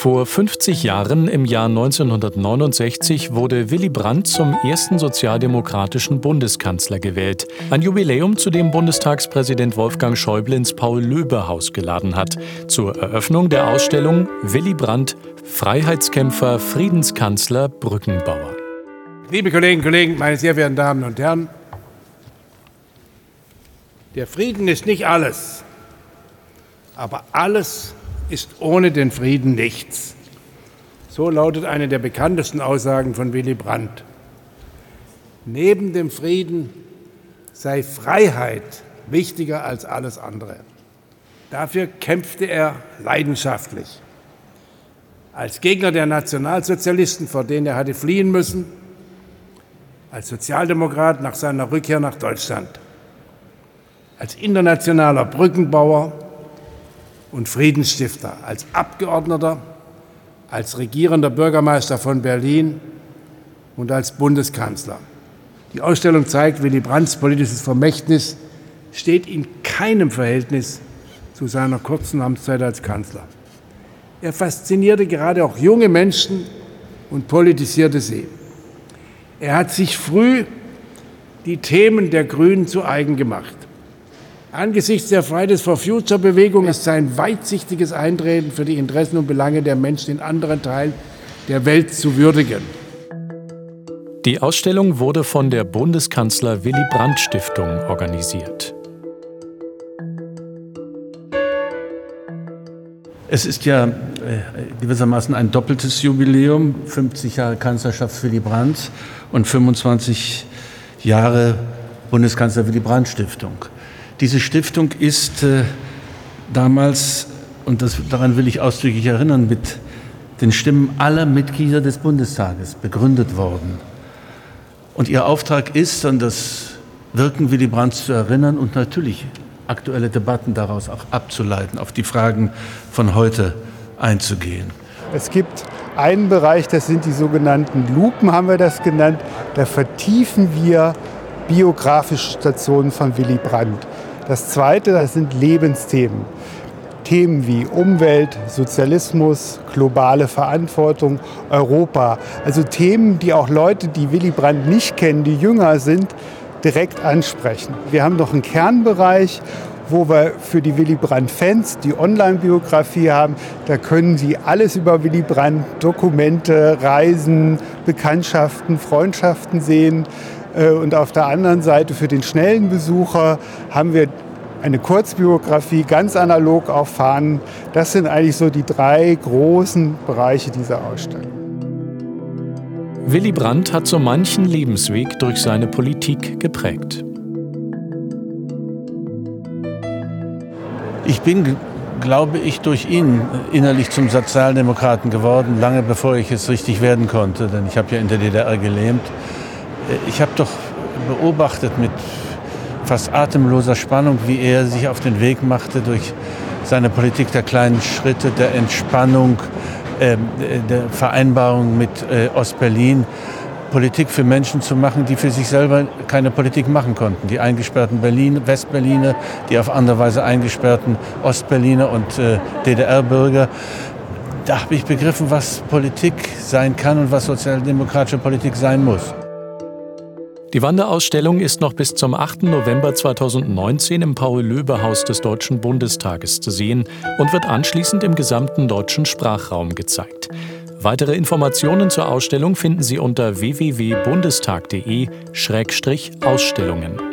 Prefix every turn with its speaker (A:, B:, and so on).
A: Vor 50 Jahren, im Jahr 1969, wurde Willy Brandt zum ersten sozialdemokratischen Bundeskanzler gewählt. Ein Jubiläum, zu dem Bundestagspräsident Wolfgang Schäuble ins Paul-Löbe-Haus geladen hat. Zur Eröffnung der Ausstellung Willy Brandt, Freiheitskämpfer, Friedenskanzler, Brückenbauer.
B: Liebe Kolleginnen und Kollegen, meine sehr verehrten Damen und Herren, der Frieden ist nicht alles, aber alles ist ohne den Frieden nichts. So lautet eine der bekanntesten Aussagen von Willy Brandt. Neben dem Frieden sei Freiheit wichtiger als alles andere. Dafür kämpfte er leidenschaftlich. Als Gegner der Nationalsozialisten, vor denen er hatte fliehen müssen, als Sozialdemokrat nach seiner Rückkehr nach Deutschland, als internationaler Brückenbauer und Friedensstifter, als Abgeordneter, als regierender Bürgermeister von Berlin und als Bundeskanzler. Die Ausstellung zeigt, Willy Brandts politisches Vermächtnis steht in keinem Verhältnis zu seiner kurzen Amtszeit als Kanzler. Er faszinierte gerade auch junge Menschen und politisierte sie. Er hat sich früh die Themen der Grünen zu eigen gemacht. Angesichts der Fridays for Future Bewegung ist sein weitsichtiges Eintreten für die Interessen und Belange der Menschen in anderen Teilen der Welt zu würdigen.
A: Die Ausstellung wurde von der Bundeskanzler Willy Brandt Stiftung organisiert.
C: Es ist ja äh, gewissermaßen ein doppeltes Jubiläum, 50 Jahre Kanzlerschaft Willy Brandt und 25 Jahre Bundeskanzler Willy Brandt Stiftung. Diese Stiftung ist äh, damals, und das, daran will ich ausdrücklich erinnern, mit den Stimmen aller Mitglieder des Bundestages begründet worden. Und ihr Auftrag ist, an das Wirken Willy Brandts zu erinnern und natürlich aktuelle Debatten daraus auch abzuleiten, auf die Fragen von heute einzugehen.
D: Es gibt einen Bereich, das sind die sogenannten Lupen, haben wir das genannt. Da vertiefen wir biografische Stationen von Willy Brandt. Das Zweite, das sind Lebensthemen. Themen wie Umwelt, Sozialismus, globale Verantwortung, Europa. Also Themen, die auch Leute, die Willy Brandt nicht kennen, die jünger sind, direkt ansprechen. Wir haben noch einen Kernbereich, wo wir für die Willy Brandt-Fans die Online-Biografie haben. Da können Sie alles über Willy Brandt, Dokumente, Reisen, Bekanntschaften, Freundschaften sehen. Äh, und auf der anderen Seite für den schnellen Besucher haben wir eine Kurzbiografie, ganz analog auf Fahnen. Das sind eigentlich so die drei großen Bereiche dieser Ausstellung.
A: Willy Brandt hat so manchen Lebensweg durch seine Politik geprägt.
C: Ich bin, glaube ich, durch ihn innerlich zum Sozialdemokraten geworden, lange bevor ich es richtig werden konnte, denn ich habe ja in der DDR gelähmt. Ich habe doch beobachtet mit fast atemloser Spannung, wie er sich auf den Weg machte durch seine Politik der kleinen Schritte, der Entspannung, äh, der Vereinbarung mit äh, Ostberlin. Politik für Menschen zu machen, die für sich selber keine Politik machen konnten. Die eingesperrten Berlin, Westberliner, die auf andere Weise eingesperrten Ostberliner und äh, DDR-Bürger. Da habe ich begriffen, was Politik sein kann und was sozialdemokratische Politik sein muss.
A: Die Wanderausstellung ist noch bis zum 8. November 2019 im Paul-Löbe-Haus des Deutschen Bundestages zu sehen und wird anschließend im gesamten deutschen Sprachraum gezeigt. Weitere Informationen zur Ausstellung finden Sie unter www.bundestag.de-ausstellungen.